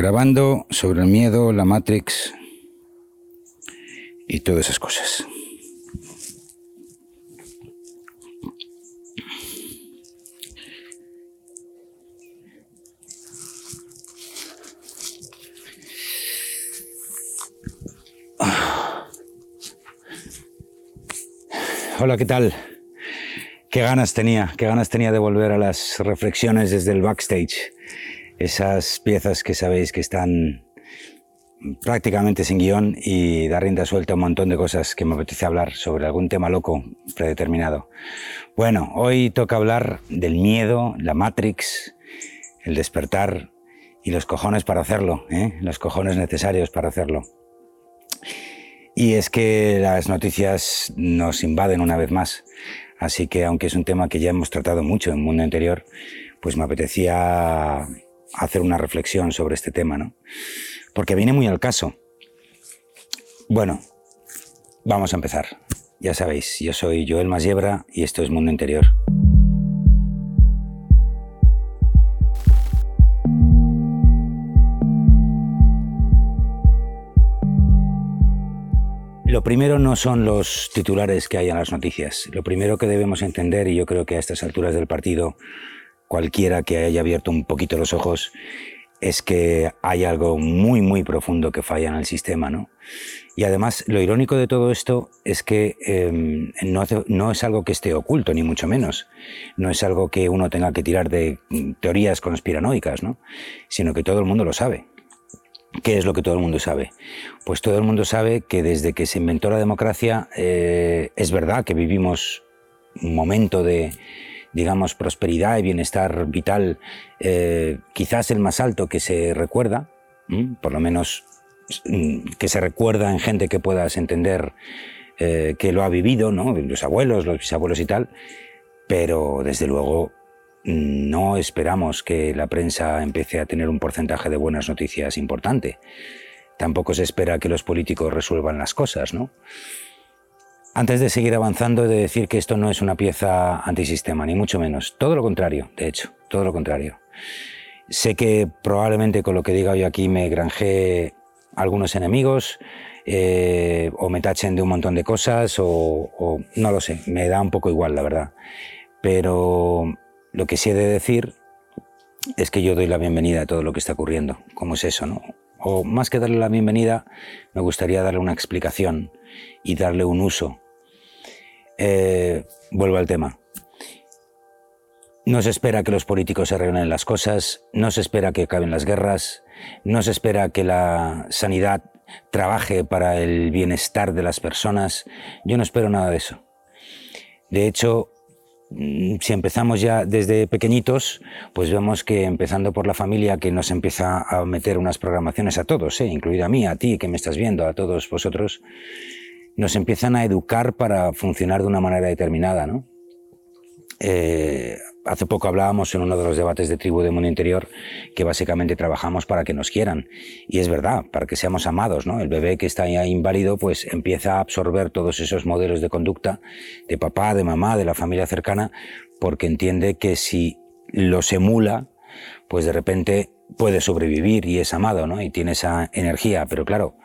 grabando sobre el miedo, la Matrix y todas esas cosas. Hola, ¿qué tal? Qué ganas tenía, qué ganas tenía de volver a las reflexiones desde el backstage esas piezas que sabéis que están prácticamente sin guion y dar rienda suelta a un montón de cosas que me apetece hablar sobre algún tema loco predeterminado. Bueno, hoy toca hablar del miedo, la Matrix, el despertar y los cojones para hacerlo, ¿eh? los cojones necesarios para hacerlo. Y es que las noticias nos invaden una vez más, así que aunque es un tema que ya hemos tratado mucho en el mundo anterior, pues me apetecía hacer una reflexión sobre este tema, ¿no? Porque viene muy al caso. Bueno, vamos a empezar. Ya sabéis, yo soy Joel Masiebra y esto es Mundo Interior. Lo primero no son los titulares que hay en las noticias. Lo primero que debemos entender, y yo creo que a estas alturas del partido cualquiera que haya abierto un poquito los ojos, es que hay algo muy, muy profundo que falla en el sistema, ¿no? Y además, lo irónico de todo esto es que em, no, no, es algo que esté oculto, ni mucho menos. No es algo que uno tenga que tirar de teorías conspiranoicas, ¿no? Sino que todo el mundo lo sabe. ¿Qué es lo que todo el mundo sabe? Pues todo el mundo sabe que desde que se inventó la democracia, eh, es verdad que vivimos un momento de, digamos, prosperidad y bienestar vital, eh, quizás el más alto que se recuerda, por lo menos mm, que se recuerda en gente que puedas entender eh, que lo ha vivido, ¿no? los abuelos, los bisabuelos y tal, pero desde luego no esperamos que la prensa empiece a tener un porcentaje de buenas noticias importante. Tampoco se espera que los políticos resuelvan las cosas, ¿no? Antes de seguir avanzando, he de decir que esto no es una pieza antisistema, ni mucho menos. Todo lo contrario, de hecho, todo lo contrario. Sé que probablemente con lo que diga hoy aquí me granjé algunos enemigos, eh, o me tachen de un montón de cosas, o, o, no lo sé, me da un poco igual, la verdad. Pero lo que sí he de decir es que yo doy la bienvenida a todo lo que está ocurriendo. ¿Cómo es eso, no? O más que darle la bienvenida, me gustaría darle una explicación y darle un uso. Eh, vuelvo al tema. No se espera que los políticos se arreglen las cosas, no se espera que acaben las guerras, no se espera que la sanidad trabaje para el bienestar de las personas. Yo no espero nada de eso. De hecho, mm, si empezamos ya desde pequeñitos, pues vemos que empezando por la familia que nos empieza a meter unas programaciones a todos, ¿eh? incluida a mí, a ti que me estás viendo, a todos vosotros, nos empiezan a educar para funcionar de una manera determinada, ¿no? Eh, hace poco hablábamos en uno de los debates de Tribu de Mundo Interior que básicamente trabajamos para que nos quieran. Y es verdad, para que seamos amados, ¿no? El bebé que está ya inválido pues empieza a absorber todos esos modelos de conducta de papá, de mamá, de la familia cercana, porque entiende que si los emula, pues de repente puede sobrevivir y es amado, ¿no? Y tiene esa energía. Pero claro,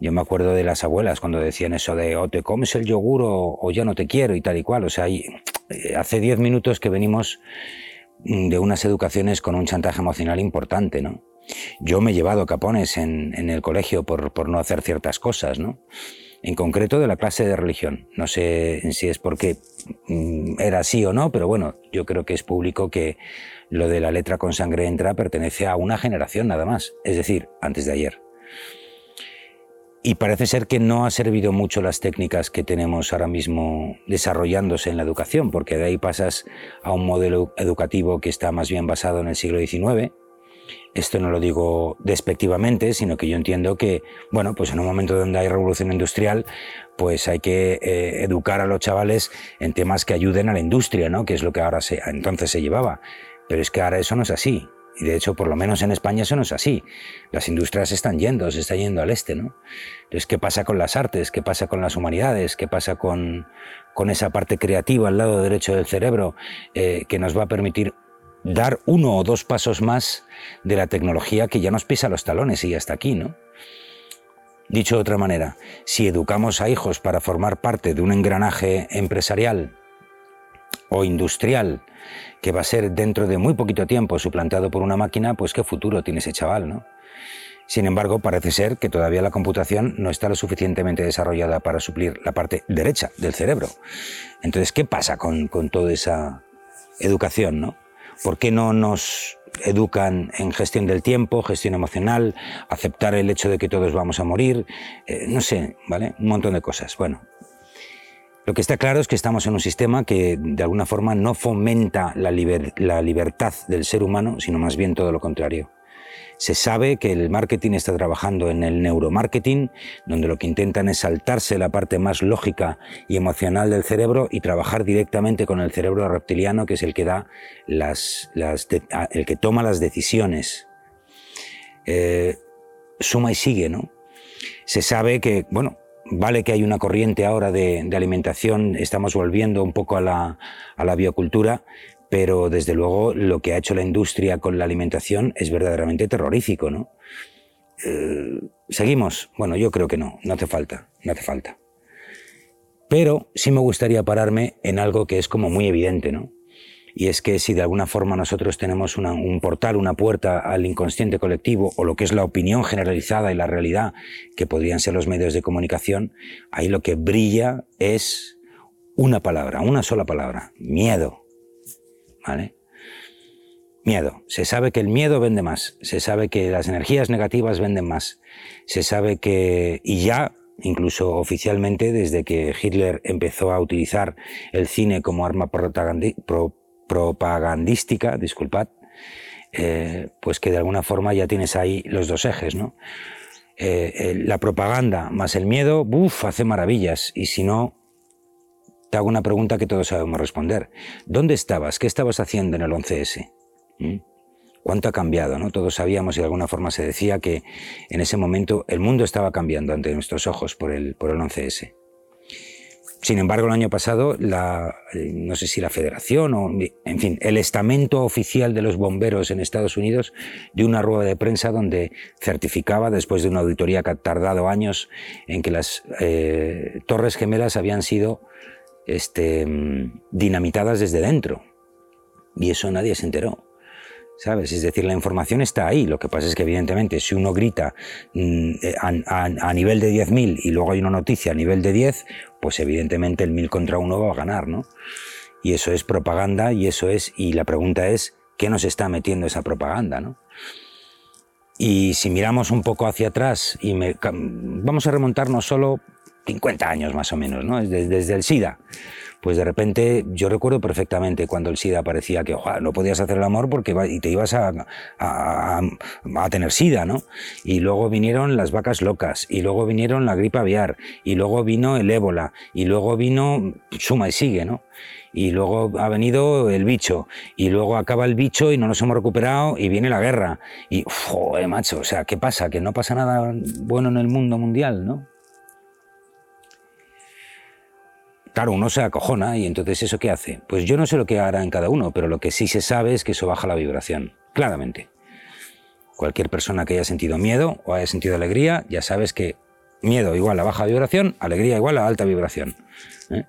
yo me acuerdo de las abuelas cuando decían eso de o te comes el yogur o, ya no te quiero y tal y cual. O sea, eh, hace diez minutos que venimos mm, de unas educaciones con un chantaje emocional importante, ¿no? Yo me he llevado capones en, en el colegio por, por, no hacer ciertas cosas, ¿no? En concreto de la clase de religión. No sé si es porque mm, era así o no, pero bueno, yo creo que es público que lo de la letra con sangre entra pertenece a una generación nada más, es decir, antes de ayer. Y parece ser que no ha servido mucho las técnicas que tenemos ahora mismo desarrollándose en la educación, porque de ahí pasas a un modelo educativo que está más bien basado en el siglo XIX. Esto no lo digo despectivamente, sino que yo entiendo que, bueno, pues en un momento donde hay revolución industrial, pues hay que eh, educar a los chavales en temas que ayuden a la industria, ¿no? Que es lo que ahora se, entonces se llevaba. Pero es que ahora eso no es así. Y de hecho, por lo menos en España eso no es así. Las industrias están yendo, se está yendo al este, ¿no? Entonces, ¿qué pasa con las artes? ¿Qué pasa con las humanidades? ¿Qué pasa con, con esa parte creativa al lado derecho del cerebro eh, que nos va a permitir dar uno o dos pasos más de la tecnología que ya nos pisa los talones y ya está aquí, ¿no? Dicho de otra manera, si educamos a hijos para formar parte de un engranaje empresarial o industrial que va a ser dentro de muy poquito tiempo suplantado por una máquina, pues qué futuro tiene ese chaval, ¿no? Sin embargo, parece ser que todavía la computación no está lo suficientemente desarrollada para suplir la parte derecha del cerebro. Entonces, ¿qué pasa con, toda esa educación, no? ¿Por qué no nos educan en gestión del tiempo, gestión emocional, aceptar el hecho de que todos vamos a morir? Eh, no sé, ¿vale? Un montón de cosas. Bueno, lo que está claro es que estamos en un sistema que de alguna forma no fomenta la, libertad del ser humano, sino más bien todo lo contrario. Se sabe que el marketing está trabajando en el neuromarketing, donde lo que intentan es saltarse la parte más lógica y emocional del cerebro y trabajar directamente con el cerebro reptiliano, que es el que da las, el que toma las decisiones. Eh, suma y sigue, ¿no? Se sabe que, bueno, vale que hay una corriente ahora de, alimentación, estamos volviendo un poco a la, a la biocultura, pero desde luego lo que ha hecho la industria con la alimentación es verdaderamente terrorífico, ¿no? Eh, Seguimos. Bueno, yo creo que no, no hace falta, no hace falta. Pero sí me gustaría pararme en algo que es como muy evidente, ¿no? Y es que si de alguna forma nosotros tenemos un portal, una puerta al inconsciente colectivo, o lo que es la opinión generalizada y la realidad, que podrían ser los medios de comunicación, ahí lo que brilla es una palabra, una sola palabra, miedo. Miedo. Se sabe que el miedo vende más, se sabe que las energías negativas venden más, se sabe que, y ya, incluso oficialmente, desde que Hitler empezó a utilizar el cine como arma propagandística, disculpad, eh, pues que de alguna forma ya tienes ahí los dos ejes, ¿no? Eh, la propaganda más el miedo, ¡buf!, hace maravillas, y si no, te hago una pregunta que todos sabemos responder. ¿Dónde estabas? ¿Qué estabas haciendo en el 11S? ¿Mm? ¿Cuánto ha cambiado? ¿no? Todos sabíamos y de alguna forma se decía que en ese momento el mundo estaba cambiando ante nuestros ojos por el, por el 11S. Sin embargo, el año pasado, la, no sé si la federación o, en fin, el estamento oficial de los bomberos en Estados Unidos dio una rueda de prensa donde certificaba, después de una auditoría que ha tardado años, en que las eh, torres gemelas habían sido este, dinamitadas desde dentro. Y eso nadie se enteró. ¿Sabes? Es decir, la información está ahí. Lo que pasa es que, evidentemente, si uno grita mm, eh, a, nivel de 10.000 y luego hay una noticia a nivel de 10, pues evidentemente el 1000 contra uno va a ganar, ¿no? Y eso es propaganda y eso es. Y la pregunta es, ¿qué nos está metiendo esa propaganda, no? Y si miramos un poco hacia atrás y vamos a remontarnos solo 50 años más o menos, ¿no? Desde, desde el SIDA. Pues de repente yo recuerdo perfectamente cuando el SIDA parecía que no podías hacer el amor porque y te ibas a, a, a, tener SIDA, ¿no? Y luego vinieron las vacas locas, y luego vinieron la gripe aviar, y luego vino el ébola, y luego vino, suma y sigue, ¿no? y luego ha venido el bicho, y luego acaba el bicho y no nos hemos recuperado y viene la guerra. Y, joder, macho, o sea, ¿qué pasa? Que no pasa nada bueno en el mundo mundial, ¿no? Claro, uno se acojona y entonces ¿eso qué hace? Pues yo no sé lo que hará en cada uno, pero lo que sí se sabe es que eso baja la vibración, claramente. Cualquier persona que haya sentido miedo o haya sentido alegría, ya sabes que miedo igual a baja vibración, alegría igual a alta vibración. ¿eh?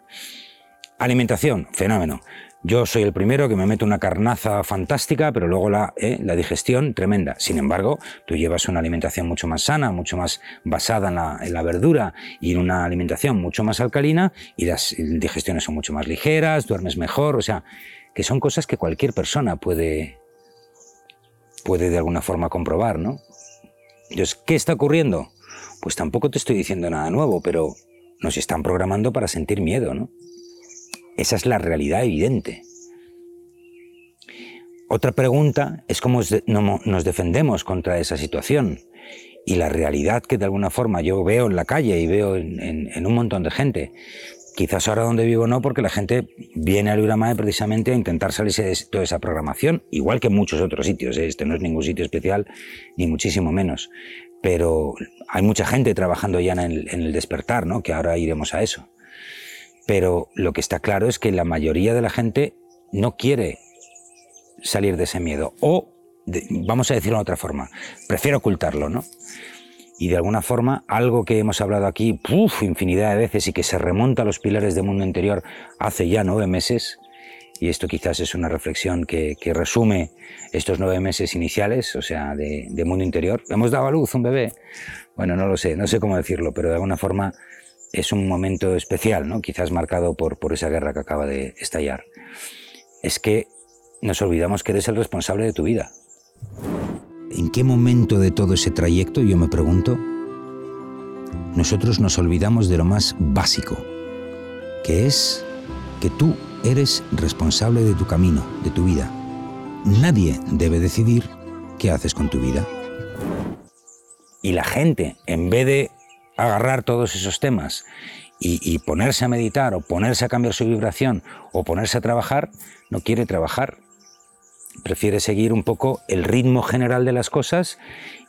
Alimentación, fenómeno. Yo soy el primero que me meto una carnaza fantástica, pero luego la, eh, la digestión tremenda. Sin embargo, tú llevas una alimentación mucho más sana, mucho más basada en la, en la verdura y en una alimentación mucho más alcalina y las digestiones son mucho más ligeras, duermes mejor, o sea, que son cosas que cualquier persona puede, puede de alguna forma comprobar, ¿no? Entonces, ¿qué está ocurriendo? Pues tampoco te estoy diciendo nada nuevo, pero nos están programando para sentir miedo, ¿no? Esa es la realidad evidente. Otra pregunta es cómo nos defendemos contra esa situación. Y la realidad que de alguna forma yo veo en la calle y veo en, un montón de gente, quizás ahora donde vivo no, porque la gente viene al Uramae precisamente a intentar salirse de toda esa programación, igual que en muchos otros sitios. ¿eh? Este no es ningún sitio especial, ni muchísimo menos. Pero hay mucha gente trabajando ya en el, en el despertar, ¿no? que ahora iremos a eso. Pero lo que está claro es que la mayoría de la gente no quiere salir de ese miedo. O, vamos a decirlo de otra forma, prefiero ocultarlo, ¿no? Y de alguna forma, algo que hemos hablado aquí infinidad de veces y que se remonta a los pilares del mundo interior hace ya nueve meses, y esto quizás es una reflexión que, resume estos nueve meses iniciales, o sea, de, mundo interior. Hemos dado a luz un bebé. Bueno, no lo sé, no sé cómo decirlo, pero de alguna forma es un momento especial, ¿no? quizás marcado por, por esa guerra que acaba de estallar. Es que nos olvidamos que eres el responsable de tu vida. ¿En qué momento de todo ese trayecto, yo me pregunto, nosotros nos olvidamos de lo más básico, que es que tú eres responsable de tu camino, de tu vida. Nadie debe decidir qué haces con tu vida. Y la gente, en vez de agarrar todos esos temas y, ponerse a meditar o ponerse a cambiar su vibración o ponerse a trabajar, no quiere trabajar. Prefiere seguir un poco el ritmo general de las cosas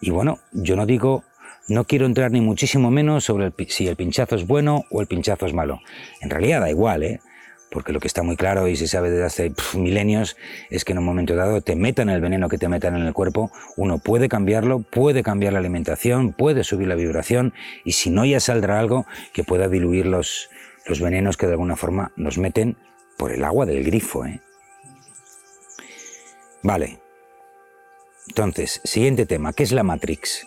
y bueno, yo no digo, no quiero entrar ni muchísimo menos sobre si el pinchazo es bueno o el pinchazo es malo. En realidad da igual, ¿eh? Porque lo que está muy claro y se sabe desde hace milenios es que en un momento dado te metan el veneno que te metan en el cuerpo, uno puede cambiarlo, puede cambiar la alimentación, puede subir la vibración y si no ya saldrá algo que pueda diluir los, los venenos que de alguna forma nos meten por el agua del grifo. ¿eh? Vale. Entonces, siguiente tema, ¿qué es la Matrix?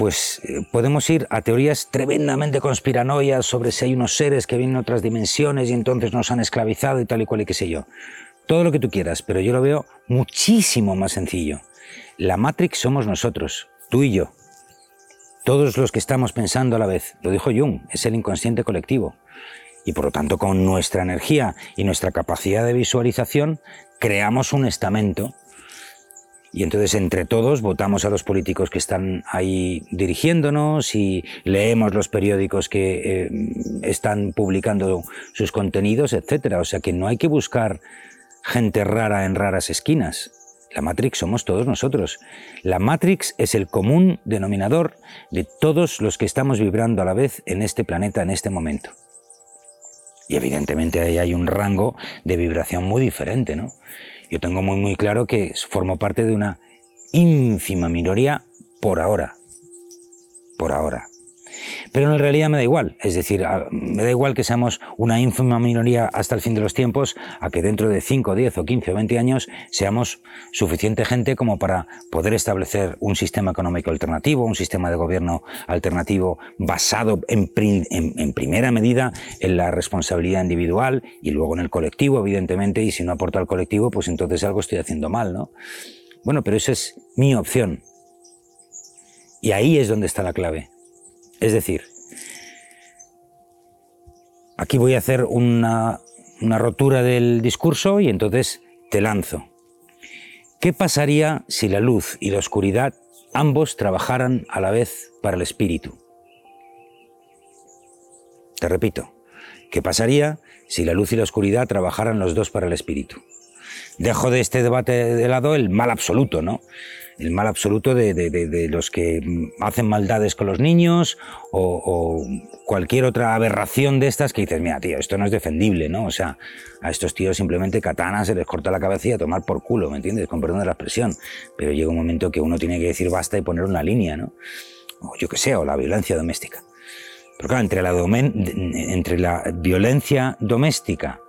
Pues eh, podemos ir a teorías tremendamente conspiranoias sobre si hay unos seres que vienen de otras dimensiones y entonces nos han esclavizado y tal y cual y qué sé yo. Todo lo que tú quieras, pero yo lo veo muchísimo más sencillo. La Matrix somos nosotros, tú y yo. Todos los que estamos pensando a la vez. Lo dijo Jung, es el inconsciente colectivo. Y por lo tanto, con nuestra energía y nuestra capacidad de visualización, creamos un estamento y entonces entre todos votamos a los políticos que están ahí dirigiéndonos y leemos los periódicos que eh, están publicando sus contenidos, etcétera. O sea que no hay que buscar gente rara en raras esquinas. La Matrix somos todos nosotros. La Matrix es el común denominador de todos los que estamos vibrando a la vez en este planeta en este momento. Y evidentemente ahí hay un rango de vibración muy diferente, ¿no? Yo tengo muy muy claro que formo parte de una ínfima minoría por ahora. Por ahora. Pero en realidad me da igual, es decir, me da igual que seamos una ínfima minoría hasta el fin de los tiempos, a que dentro de 5, 10 o 15 o 20 años seamos suficiente gente como para poder establecer un sistema económico alternativo, un sistema de gobierno alternativo basado en, en primera medida en la responsabilidad individual y luego en el colectivo, evidentemente, y si no aporta al colectivo, pues entonces algo estoy haciendo mal, ¿no? Bueno, pero esa es mi opción. Y ahí es donde está la clave. Es decir, aquí voy a hacer una, rotura del discurso y entonces te lanzo. ¿Qué pasaría si la luz y la oscuridad ambos trabajaran a la vez para el espíritu? Te repito, ¿qué pasaría si la luz y la oscuridad trabajaran los dos para el espíritu? Dejo de este debate de lado el mal absoluto, ¿no? el mal absoluto de, los que hacen maldades con los niños o, cualquier otra aberración de estas que dices, mira, tío, esto no es defendible, ¿no? O sea, a estos tíos simplemente katana se les corta la cabeza y a tomar por culo, ¿me entiendes? Con perdón de la expresión. Pero llega un momento que uno tiene que decir basta y poner una línea, ¿no? O yo qué sé, o la violencia doméstica. Pero claro, entre la, entre la violencia doméstica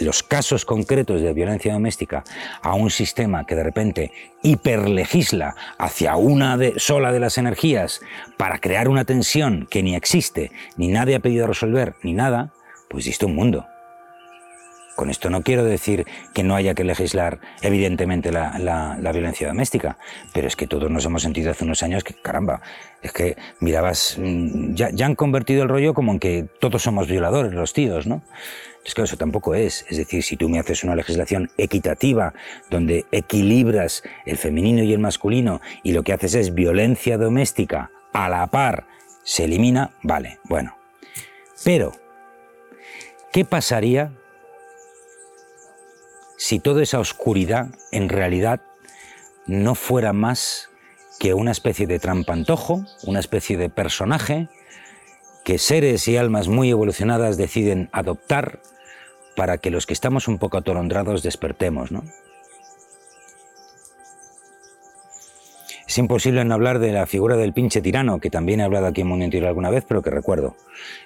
los casos concretos de violencia doméstica a un sistema que de repente hiperlegisla hacia una de, sola de las energías para crear una tensión que ni existe, ni nadie ha pedido resolver, ni nada, pues existe un mundo. Con esto no quiero decir que no haya que legislar, evidentemente, la, violencia doméstica, pero es que todos nos hemos sentido hace unos años que, caramba, es que mirabas, mm, ya, ya han convertido el rollo como en que todos somos violadores, los tíos, ¿no? Es que eso tampoco es. Es decir, si tú me haces una legislación equitativa donde equilibras el femenino y el masculino y lo que haces es violencia doméstica a la par, se elimina, vale, bueno. Pero, ¿qué pasaría si toda esa oscuridad en realidad no fuera más que una especie de trampantojo, una especie de personaje que seres y almas muy evolucionadas deciden adoptar para que los que estamos un poco atolondrados despertemos, ¿no? Es imposible no hablar de la figura del pinche tirano, que también he hablado aquí en Mundo Interior alguna vez, pero que recuerdo.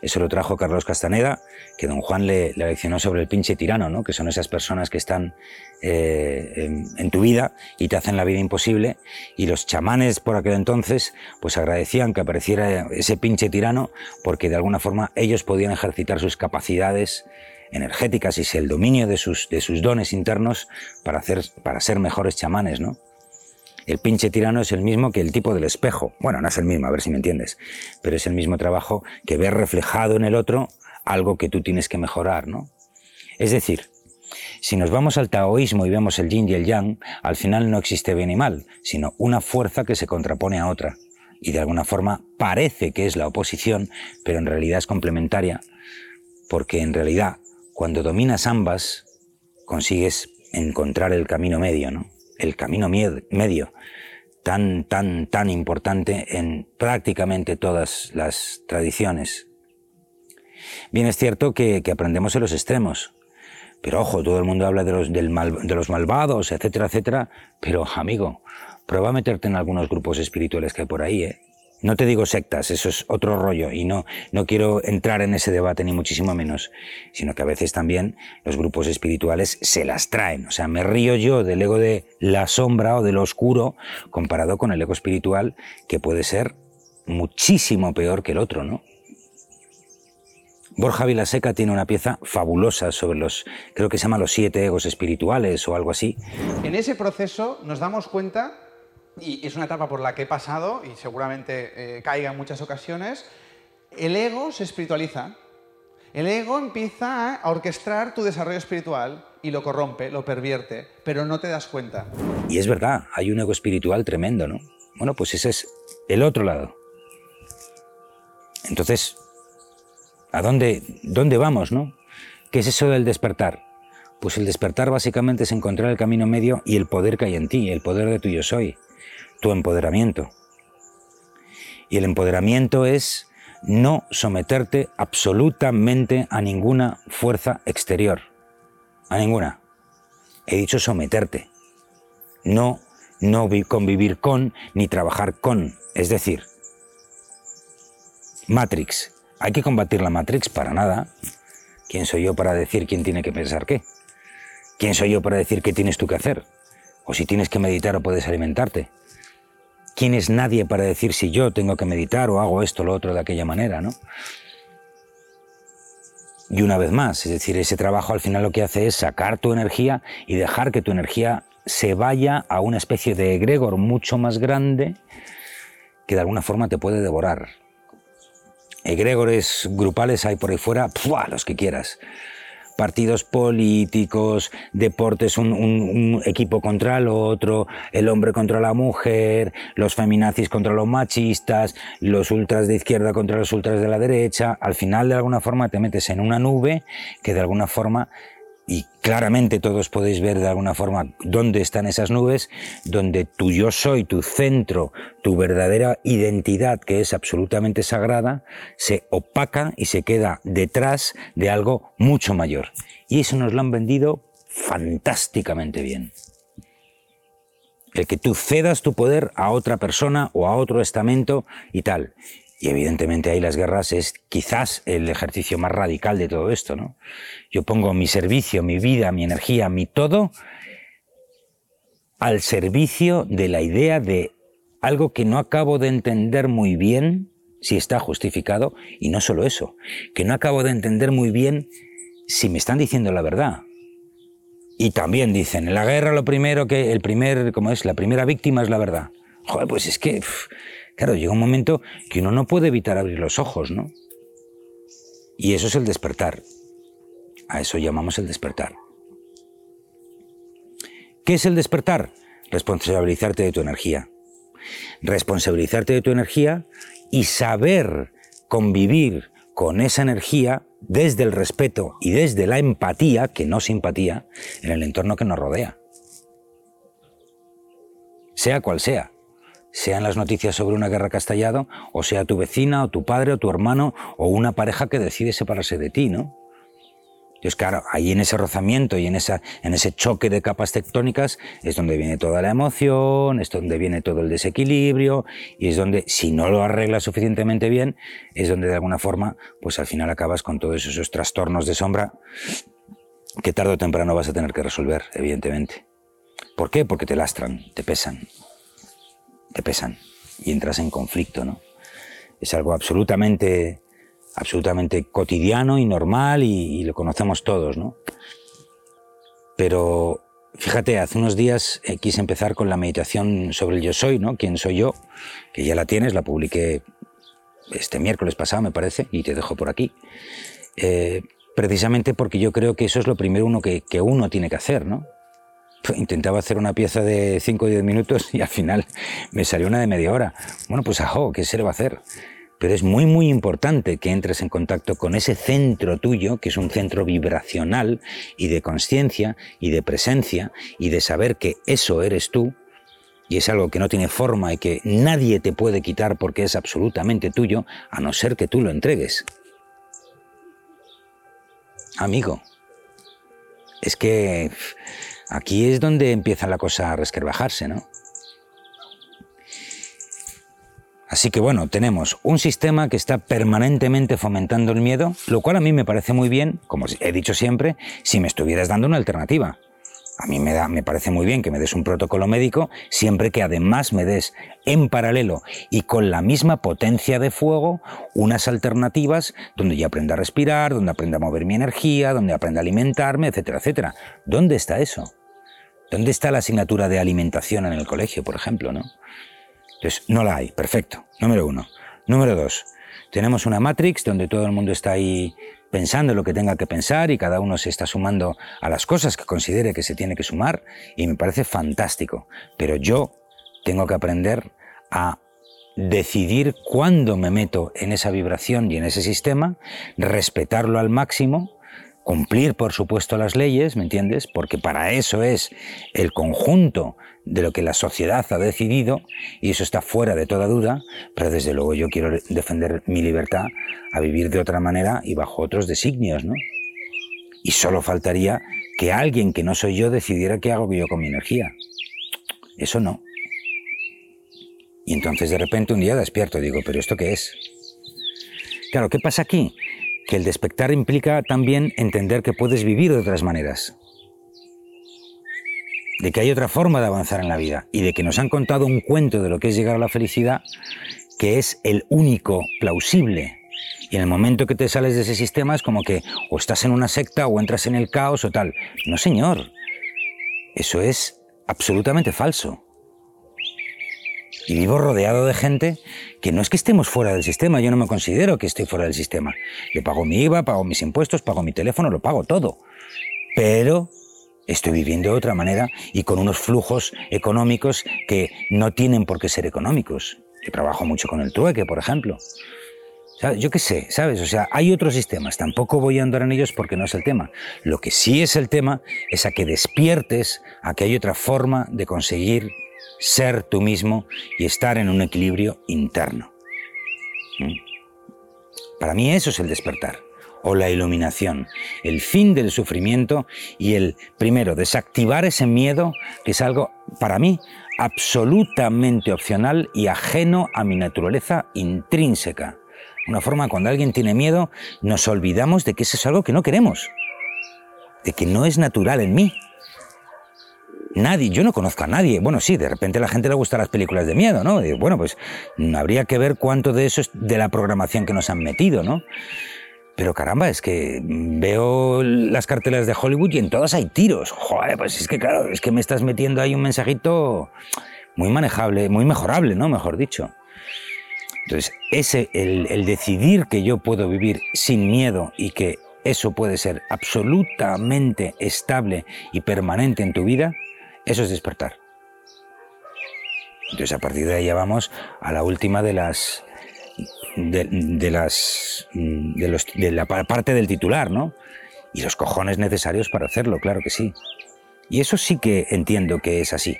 Eso lo trajo Carlos Castaneda, que don Juan le, leccionó sobre el pinche tirano, ¿no? que son esas personas que están eh, en, tu vida y te hacen la vida imposible. Y los chamanes por aquel entonces, pues agradecían que apareciera ese pinche tirano, porque de alguna forma ellos podían ejercitar sus capacidades energéticas y el dominio de sus, de sus dones internos para, hacer, para ser mejores chamanes, ¿no? El pinche tirano es el mismo que el tipo del espejo. Bueno, no es el mismo, a ver si me entiendes. Pero es el mismo trabajo que ver reflejado en el otro algo que tú tienes que mejorar, ¿no? Es decir, si nos vamos al taoísmo y vemos el yin y el yang, al final no existe bien y mal, sino una fuerza que se contrapone a otra. Y de alguna forma parece que es la oposición, pero en realidad es complementaria, porque en realidad cuando dominas ambas, consigues encontrar el camino medio, ¿no? el camino medio, tan, tan, tan importante en prácticamente todas las tradiciones. Bien es cierto que, aprendemos en los extremos, pero ojo, todo el mundo habla de los, de los malvados, etcétera, etcétera, pero amigo, prueba a meterte en algunos grupos espirituales que hay por ahí, ¿eh? No te digo sectas, eso es otro rollo y no, no quiero entrar en ese debate ni muchísimo menos, sino que a veces también los grupos espirituales se las traen. O sea, me río yo del ego de la sombra o del oscuro comparado con el ego espiritual que puede ser muchísimo peor que el otro, ¿no? Borja Vilaseca tiene una pieza fabulosa sobre los, creo que se llama los siete egos espirituales o algo así. En ese proceso nos damos cuenta y es una etapa por la que he pasado y seguramente eh, caiga en muchas ocasiones, el ego se espiritualiza. El ego empieza a orquestar tu desarrollo espiritual y lo corrompe, lo pervierte, pero no te das cuenta. Y es verdad, hay un ego espiritual tremendo, ¿no? Bueno, pues ese es el otro lado. Entonces, ¿a dónde, dónde vamos, no? ¿Qué es eso del despertar? Pues el despertar básicamente es encontrar el camino medio y el poder que hay en ti, el poder de tu yo soy tu empoderamiento. Y el empoderamiento es no someterte absolutamente a ninguna fuerza exterior. A ninguna. He dicho someterte. No, no convivir con ni trabajar con. Es decir, Matrix. ¿Hay que combatir la Matrix? Para nada. ¿Quién soy yo para decir quién tiene que pensar qué? ¿Quién soy yo para decir qué tienes tú que hacer? O si tienes que meditar o puedes alimentarte. ¿Quién es nadie para decir si yo tengo que meditar o hago esto o lo otro de aquella manera, no? Y una vez más, es decir, ese trabajo al final lo que hace es sacar tu energía y dejar que tu energía se vaya a una especie de egregor mucho más grande que de alguna forma te puede devorar. Egregores grupales hay por ahí fuera, los que quieras partidos políticos, deportes, un, equipo contra el otro, el hombre contra la mujer, los feminazis contra los machistas, los ultras de izquierda contra los ultras de la derecha. Al final, de alguna forma, te metes en una nube que de alguna forma y claramente todos podéis ver de alguna forma dónde están esas nubes, donde tu yo soy, tu centro, tu verdadera identidad, que es absolutamente sagrada, se opaca y se queda detrás de algo mucho mayor. Y eso nos lo han vendido fantásticamente bien. El que tú cedas tu poder a otra persona o a otro estamento y tal. Y evidentemente ahí las guerras es quizás el ejercicio más radical de todo esto, ¿no? Yo pongo mi servicio, mi vida, mi energía, mi todo al servicio de la idea de algo que no acabo de entender muy bien si está justificado y no solo eso, que no acabo de entender muy bien si me están diciendo la verdad. Y también dicen, en la guerra lo primero que el primer, como es, la primera víctima es la verdad. Joder, pues es que Claro, llega un momento que uno no puede evitar abrir los ojos, ¿no? Y eso es el despertar. A eso llamamos el despertar. ¿Qué es el despertar? Responsabilizarte de tu energía. Responsabilizarte de tu energía y saber convivir con esa energía desde el respeto y desde la empatía, que no simpatía, en el entorno que nos rodea. Sea cual sea sean las noticias sobre una guerra que ha estallado, o sea tu vecina, o tu padre, o tu hermano, o una pareja que decide separarse de ti, ¿no? Entonces, claro, ahí en ese rozamiento y en, esa, en ese choque de capas tectónicas es donde viene toda la emoción, es donde viene todo el desequilibrio y es donde, si no lo arreglas suficientemente bien, es donde de alguna forma, pues al final acabas con todos esos trastornos de sombra que tarde o temprano vas a tener que resolver, evidentemente. ¿Por qué? Porque te lastran, te pesan, te pesan y entras en conflicto, ¿no? Es algo absolutamente absolutamente cotidiano y normal y, lo conocemos todos, ¿no? Pero fíjate, hace unos días eh, quise empezar con la meditación sobre el yo soy, ¿no? ¿Quién soy yo? Que ya la tienes, la publiqué este miércoles pasado, me parece, y te dejo por aquí. Eh, precisamente porque yo creo que eso es lo primero uno que, que uno tiene que hacer, ¿no? Intentaba hacer una pieza de 5 o 10 minutos y al final me salió una de media hora. Bueno, pues ajo, ¿qué se le va a hacer? Pero es muy, muy importante que entres en contacto con ese centro tuyo, que es un centro vibracional y de conciencia y de presencia y de saber que eso eres tú, y es algo que no tiene forma y que nadie te puede quitar porque es absolutamente tuyo, a no ser que tú lo entregues. Amigo, es que aquí es donde empieza la cosa a resquebrajarse, ¿no? Así que bueno, tenemos un sistema que está permanentemente fomentando el miedo, lo cual a mí me parece muy bien, como he dicho siempre, si me estuvieras dando una alternativa. A mí me, da, me parece muy bien que me des un protocolo médico, siempre que además me des en paralelo y con la misma potencia de fuego unas alternativas donde yo aprenda a respirar, donde aprenda a mover mi energía, donde aprenda a alimentarme, etcétera, etcétera. ¿Dónde está eso? ¿Dónde está la asignatura de alimentación en el colegio, por ejemplo, no? Entonces, no la hay, perfecto. Número uno. Número dos, tenemos una Matrix donde todo el mundo está ahí pensando lo que tenga que pensar y cada uno se está sumando a las cosas que considere que se tiene que sumar y me parece fantástico. Pero yo tengo que aprender a decidir cuándo me meto en esa vibración y en ese sistema, respetarlo al máximo cumplir, por supuesto, las leyes, ¿me entiendes? Porque para eso es el conjunto de lo que la sociedad ha decidido y eso está fuera de toda duda, pero desde luego yo quiero defender mi libertad a vivir de otra manera y bajo otros designios, ¿no? Y solo faltaría que alguien que no soy yo decidiera qué hago yo con mi energía. Eso no. Y entonces de repente un día despierto y digo, pero ¿esto qué es? Claro, ¿qué pasa aquí? Que el despertar implica también entender que puedes vivir de otras maneras, de que hay otra forma de avanzar en la vida y de que nos han contado un cuento de lo que es llegar a la felicidad que es el único plausible. Y en el momento que te sales de ese sistema es como que o estás en una secta o entras en el caos o tal. No, señor. Eso es absolutamente falso. Y vivo rodeado de gente que no es que estemos fuera del sistema, yo no me considero que estoy fuera del sistema. Yo pago mi IVA, pago mis impuestos, pago mi teléfono, lo pago todo. Pero estoy viviendo de otra manera y con unos flujos económicos que no tienen por qué ser económicos. Yo trabajo mucho con el trueque, por ejemplo. Yo qué sé, ¿sabes? O sea, hay otros sistemas, tampoco voy a andar en ellos porque no es el tema. Lo que sí es el tema es a que despiertes a que hay otra forma de conseguir ser tú mismo y estar en un equilibrio interno. ¿Mm? Para mí eso es el despertar o la iluminación, el fin del sufrimiento y el, primero, desactivar ese miedo, que es algo, para mí, absolutamente opcional y ajeno a mi naturaleza intrínseca. Una forma, cuando alguien tiene miedo, nos olvidamos de que eso es algo que no queremos, de que no es natural en mí. Nadie, yo no conozco a nadie. Bueno, sí, de repente a la gente le gustan las películas de miedo, ¿no? bueno, pues habría que ver cuánto de eso es de la programación que nos han metido, ¿no? Pero caramba, es que veo las cartelas de Hollywood y en todas hay tiros. Joder, pues es que claro, es que me estás metiendo ahí un mensajito muy manejable, muy mejorable, ¿no? Mejor dicho. Entonces, ese, el, el decidir que yo puedo vivir sin miedo y que eso puede ser absolutamente estable y permanente en tu vida, eso es despertar. Entonces a partir de ahí ya vamos a la última de las de, las de, los, de la parte del titular, ¿no? Y los cojones necesarios para hacerlo, claro que sí. Y eso sí que entiendo que es así.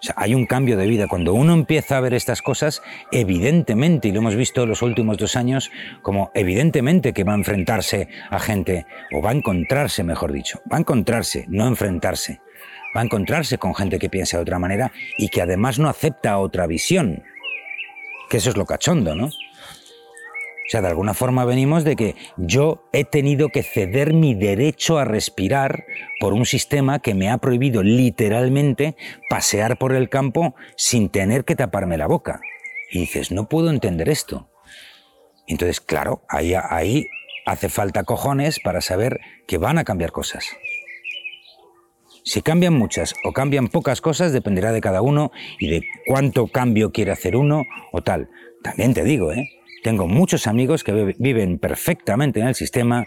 O sea, hay un cambio de vida. Cuando uno empieza a ver estas cosas, evidentemente, y lo hemos visto los últimos dos años, como evidentemente que va a enfrentarse a gente, o va a encontrarse, mejor dicho, va a encontrarse, no enfrentarse, va a encontrarse con gente que piensa de otra manera y que además no acepta otra visión. Que eso es lo cachondo, ¿no? O sea, de alguna forma venimos de que yo he tenido que ceder mi derecho a respirar por un sistema que me ha prohibido literalmente pasear por el campo sin tener que taparme la boca. Y dices, no puedo entender esto. Entonces, claro, ahí, ahí hace falta cojones para saber que van a cambiar cosas. Si cambian muchas o cambian pocas cosas dependerá de cada uno y de cuánto cambio quiere hacer uno o tal. También te digo, ¿eh? Tengo muchos amigos que viven perfectamente en el sistema,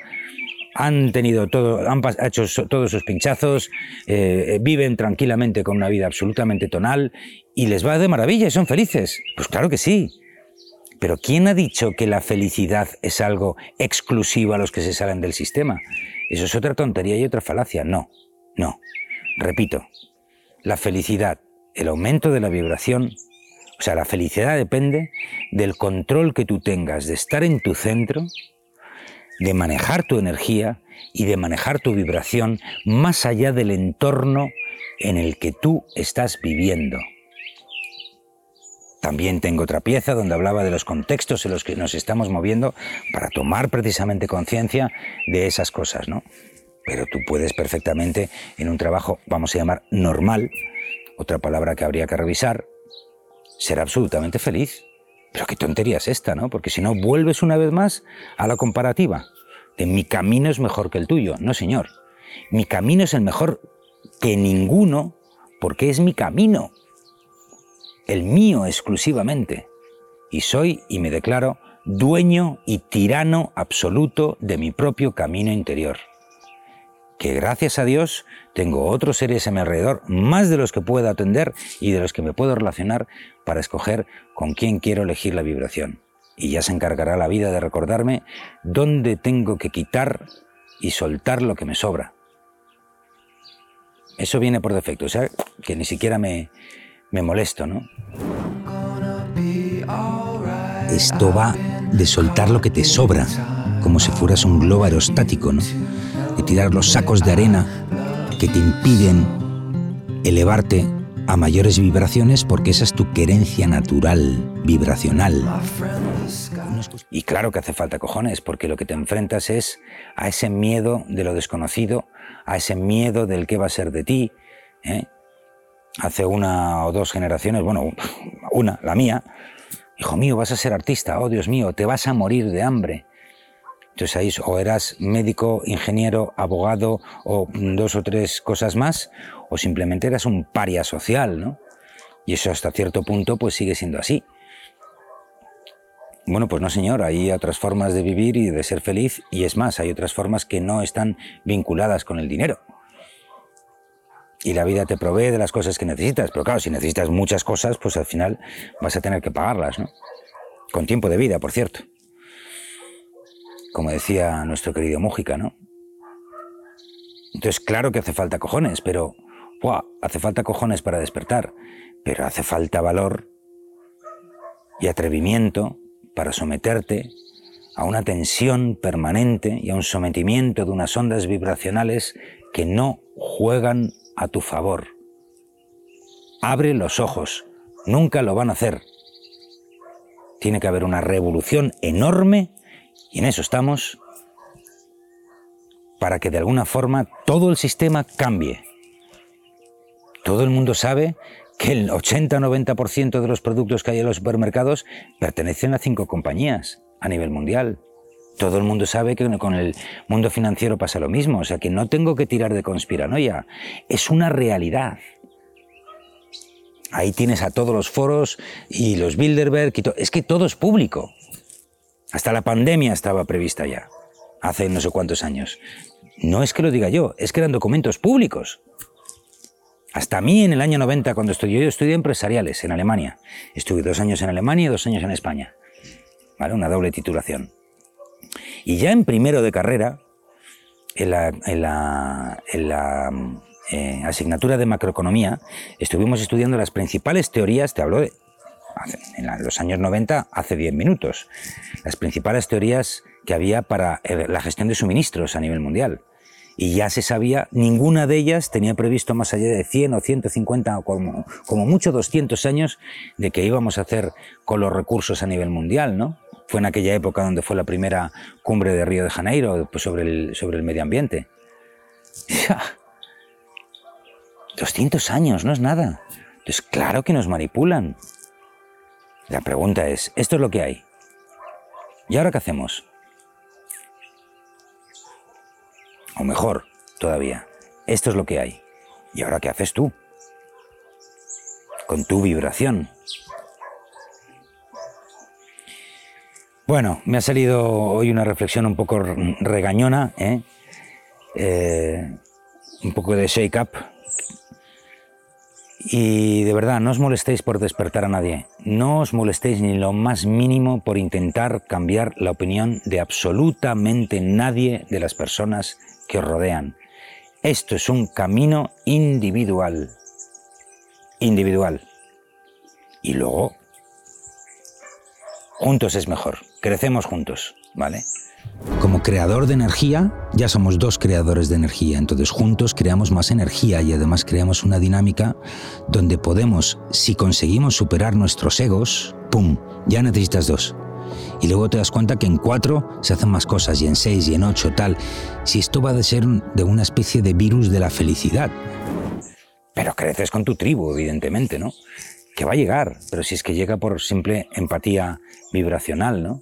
han tenido todo, han hecho todos sus pinchazos, eh, viven tranquilamente con una vida absolutamente tonal y les va de maravilla y son felices. Pues claro que sí. Pero ¿quién ha dicho que la felicidad es algo exclusivo a los que se salen del sistema? Eso es otra tontería y otra falacia. No, no. Repito, la felicidad, el aumento de la vibración, o sea, la felicidad depende del control que tú tengas de estar en tu centro, de manejar tu energía y de manejar tu vibración más allá del entorno en el que tú estás viviendo. También tengo otra pieza donde hablaba de los contextos en los que nos estamos moviendo para tomar precisamente conciencia de esas cosas, ¿no? Pero tú puedes perfectamente en un trabajo, vamos a llamar normal, otra palabra que habría que revisar, será absolutamente feliz. Pero qué tontería es esta, ¿no? Porque si no, vuelves una vez más a la comparativa. De mi camino es mejor que el tuyo. No, señor. Mi camino es el mejor que ninguno porque es mi camino. El mío exclusivamente. Y soy, y me declaro, dueño y tirano absoluto de mi propio camino interior que gracias a Dios tengo otros seres a mi alrededor, más de los que puedo atender y de los que me puedo relacionar para escoger con quién quiero elegir la vibración. Y ya se encargará la vida de recordarme dónde tengo que quitar y soltar lo que me sobra. Eso viene por defecto, o sea, que ni siquiera me, me molesto, ¿no? Esto va de soltar lo que te sobra, como si fueras un globo aerostático, ¿no? De tirar los sacos de arena que te impiden elevarte a mayores vibraciones porque esa es tu querencia natural, vibracional. Y claro que hace falta cojones, porque lo que te enfrentas es a ese miedo de lo desconocido, a ese miedo del qué va a ser de ti. ¿eh? Hace una o dos generaciones, bueno, una, la mía, hijo mío, vas a ser artista, oh Dios mío, te vas a morir de hambre. Entonces ahí o eras médico, ingeniero, abogado o dos o tres cosas más, o simplemente eras un paria social, ¿no? Y eso hasta cierto punto pues sigue siendo así. Bueno, pues no señor, hay otras formas de vivir y de ser feliz y es más, hay otras formas que no están vinculadas con el dinero. Y la vida te provee de las cosas que necesitas, pero claro, si necesitas muchas cosas, pues al final vas a tener que pagarlas, ¿no? Con tiempo de vida, por cierto como decía nuestro querido Mújica, ¿no? Entonces, claro que hace falta cojones, pero hace falta cojones para despertar, pero hace falta valor y atrevimiento para someterte a una tensión permanente y a un sometimiento de unas ondas vibracionales que no juegan a tu favor. Abre los ojos, nunca lo van a hacer. Tiene que haber una revolución enorme y en eso estamos para que de alguna forma todo el sistema cambie. Todo el mundo sabe que el 80-90% de los productos que hay en los supermercados pertenecen a cinco compañías a nivel mundial. Todo el mundo sabe que con el mundo financiero pasa lo mismo, o sea que no tengo que tirar de conspiranoia, es una realidad. Ahí tienes a todos los foros y los Bilderberg, y es que todo es público. Hasta la pandemia estaba prevista ya, hace no sé cuántos años. No es que lo diga yo, es que eran documentos públicos. Hasta mí en el año 90, cuando estudié, yo estudié empresariales en Alemania. Estuve dos años en Alemania y dos años en España. ¿Vale? Una doble titulación. Y ya en primero de carrera, en la eh, asignatura de macroeconomía, estuvimos estudiando las principales teorías, te hablo de en los años 90, hace 10 minutos, las principales teorías que había para eh, la gestión de suministros a nivel mundial. Y ya se sabía, ninguna de ellas tenía previsto más allá de 100 o 150 o como, mucho 200 años de que íbamos a hacer con los recursos a nivel mundial, ¿no? Fue en aquella época donde fue la primera cumbre de Río de Janeiro sobre, el, sobre el medio ambiente. 200 años, no es nada. Entonces, claro que nos manipulan. La pregunta es, esto es lo que hay. ¿Y ahora qué hacemos? O mejor, todavía, esto es lo que hay. ¿Y ahora qué haces tú? Con tu vibración. Bueno, me ha salido hoy una reflexión un poco regañona, ¿eh? Eh, un poco de shake-up, y de verdad, no os molestéis por despertar a nadie. No os molestéis ni lo más mínimo por intentar cambiar la opinión de absolutamente nadie de las personas que os rodean. Esto es un camino individual. Individual. Y luego, juntos es mejor. Crecemos juntos, ¿vale? Como creador de energía, ya somos dos creadores de energía, entonces juntos creamos más energía y además creamos una dinámica donde podemos, si conseguimos superar nuestros egos, ¡pum!, ya necesitas dos. Y luego te das cuenta que en cuatro se hacen más cosas, y en seis, y en ocho, tal. Si esto va a ser de una especie de virus de la felicidad. Pero creces con tu tribu, evidentemente, ¿no? Que va a llegar, pero si es que llega por simple empatía vibracional, ¿no?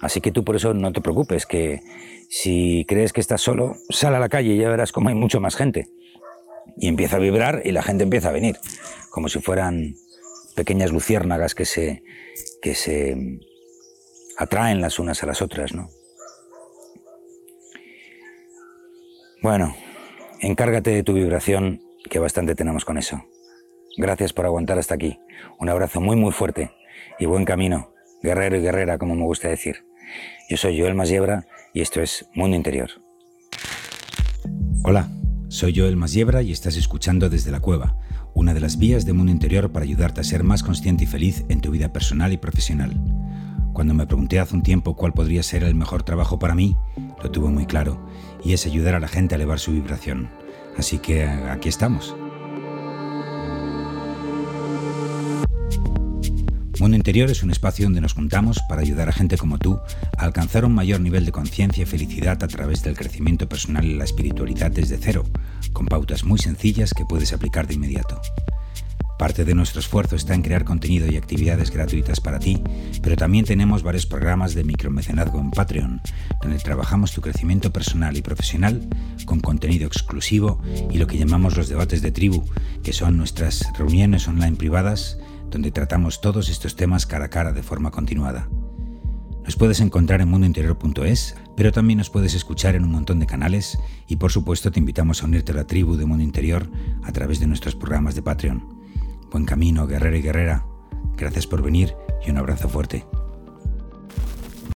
Así que tú por eso no te preocupes, que si crees que estás solo, sal a la calle y ya verás cómo hay mucho más gente. Y empieza a vibrar y la gente empieza a venir, como si fueran pequeñas luciérnagas que se, que se atraen las unas a las otras, ¿no? Bueno, encárgate de tu vibración, que bastante tenemos con eso. Gracias por aguantar hasta aquí. Un abrazo muy muy fuerte y buen camino, guerrero y guerrera, como me gusta decir. Yo soy Joel Masiebra y esto es Mundo Interior. Hola, soy Joel Masiebra y estás escuchando Desde la Cueva, una de las vías de Mundo Interior para ayudarte a ser más consciente y feliz en tu vida personal y profesional. Cuando me pregunté hace un tiempo cuál podría ser el mejor trabajo para mí, lo tuve muy claro, y es ayudar a la gente a elevar su vibración. Así que aquí estamos. Mundo Interior es un espacio donde nos juntamos para ayudar a gente como tú a alcanzar un mayor nivel de conciencia y felicidad a través del crecimiento personal y la espiritualidad desde cero, con pautas muy sencillas que puedes aplicar de inmediato. Parte de nuestro esfuerzo está en crear contenido y actividades gratuitas para ti, pero también tenemos varios programas de micromecenazgo en Patreon, donde trabajamos tu crecimiento personal y profesional con contenido exclusivo y lo que llamamos los debates de tribu, que son nuestras reuniones online privadas donde tratamos todos estos temas cara a cara de forma continuada. Nos puedes encontrar en mundointerior.es, pero también nos puedes escuchar en un montón de canales y por supuesto te invitamos a unirte a la tribu de Mundo Interior a través de nuestros programas de Patreon. Buen camino, guerrero y guerrera. Gracias por venir y un abrazo fuerte.